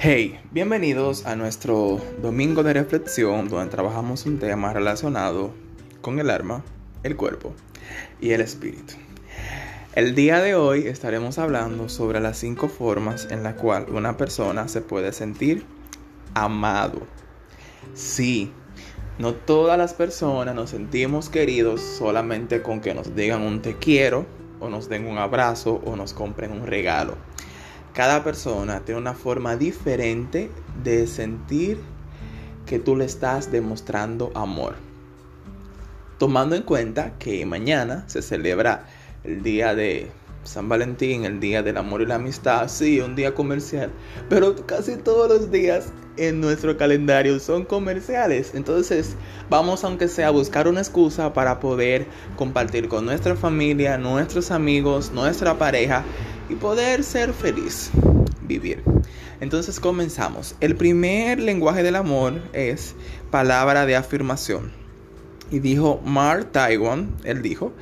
Hey, bienvenidos a nuestro domingo de reflexión donde trabajamos un tema relacionado con el alma, el cuerpo y el espíritu. El día de hoy estaremos hablando sobre las cinco formas en las cuales una persona se puede sentir amado. Sí, no todas las personas nos sentimos queridos solamente con que nos digan un te quiero o nos den un abrazo o nos compren un regalo. Cada persona tiene una forma diferente de sentir que tú le estás demostrando amor. Tomando en cuenta que mañana se celebra el día de San Valentín, el día del amor y la amistad, sí, un día comercial, pero casi todos los días en nuestro calendario son comerciales. Entonces, vamos aunque sea a buscar una excusa para poder compartir con nuestra familia, nuestros amigos, nuestra pareja y poder ser feliz, vivir. Entonces comenzamos. El primer lenguaje del amor es palabra de afirmación. Y dijo Mark Taiwan, él dijo,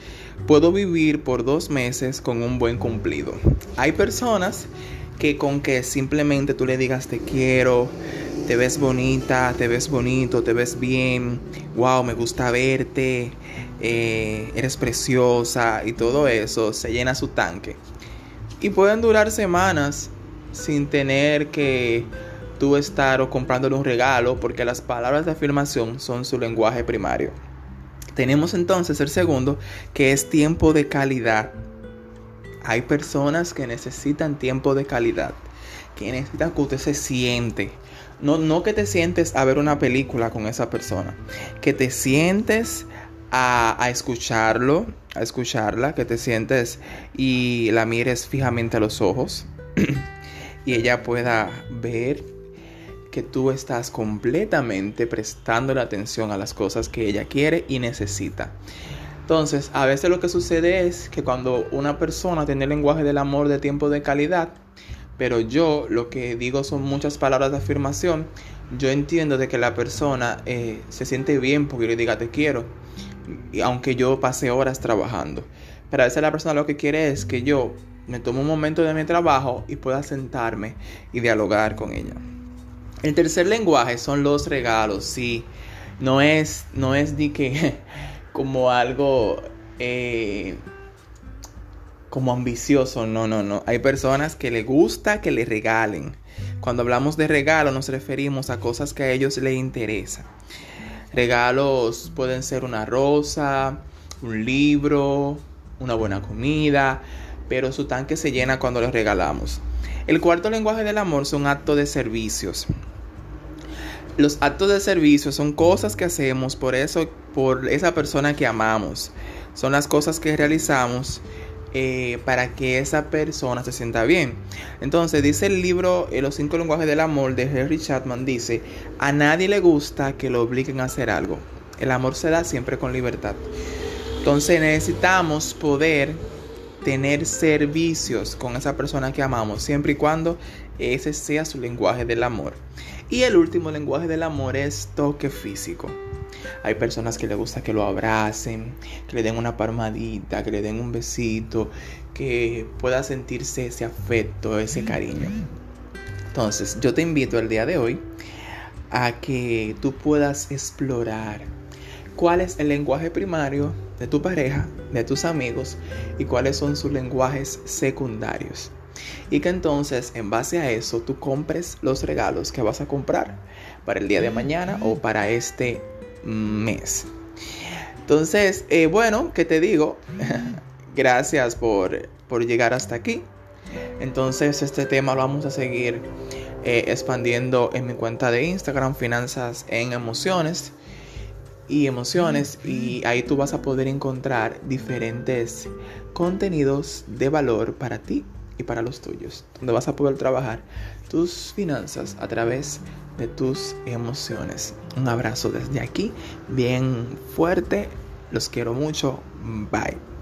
puedo vivir por dos meses con un buen cumplido. Hay personas que con que simplemente tú le digas te quiero, te ves bonita, te ves bonito, te ves bien, wow, me gusta verte, eh, eres preciosa y todo eso, se llena su tanque. Y pueden durar semanas sin tener que tú estar o comprándole un regalo porque las palabras de afirmación son su lenguaje primario. Tenemos entonces el segundo que es tiempo de calidad. Hay personas que necesitan tiempo de calidad, que necesitan que usted se siente. No, no que te sientes a ver una película con esa persona, que te sientes a, escucharlo, a escucharla, que te sientes y la mires fijamente a los ojos y ella pueda ver que tú estás completamente prestando la atención a las cosas que ella quiere y necesita. Entonces, a veces lo que sucede es que cuando una persona tiene el lenguaje del amor de tiempo de calidad, pero yo lo que digo son muchas palabras de afirmación, yo entiendo de que la persona eh, se siente bien porque yo le diga te quiero aunque yo pase horas trabajando. Pero a veces la persona lo que quiere es que yo me tome un momento de mi trabajo y pueda sentarme y dialogar con ella. El tercer lenguaje son los regalos, sí. No es, no es ni que como algo eh, como ambicioso, no, no, no. Hay personas que le gusta que le regalen. Cuando hablamos de regalo nos referimos a cosas que a ellos les interesan. Regalos pueden ser una rosa, un libro, una buena comida, pero su tanque se llena cuando les regalamos. El cuarto lenguaje del amor son actos de servicios. Los actos de servicio son cosas que hacemos por eso, por esa persona que amamos. Son las cosas que realizamos eh, para que esa persona se sienta bien. Entonces dice el libro eh, Los cinco lenguajes del amor de Henry Chapman, dice, a nadie le gusta que lo obliguen a hacer algo. El amor se da siempre con libertad. Entonces necesitamos poder tener servicios con esa persona que amamos, siempre y cuando ese sea su lenguaje del amor. Y el último lenguaje del amor es toque físico. Hay personas que les gusta que lo abracen, que le den una palmadita, que le den un besito, que pueda sentirse ese afecto, ese cariño. Entonces, yo te invito el día de hoy a que tú puedas explorar cuál es el lenguaje primario de tu pareja, de tus amigos y cuáles son sus lenguajes secundarios. Y que entonces en base a eso tú compres los regalos que vas a comprar para el día de mañana o para este mes. Entonces, eh, bueno, ¿qué te digo? Gracias por, llegar hasta aquí. Entonces, este tema lo vamos a seguir eh, expandiendo en mi cuenta de Instagram, Finanzas en Emociones y Emociones. Y ahí tú vas a poder encontrar diferentes contenidos de valor para ti y para los tuyos, donde vas a poder trabajar tus finanzas a través de tus emociones. Un abrazo desde aquí, bien fuerte, los quiero mucho, bye.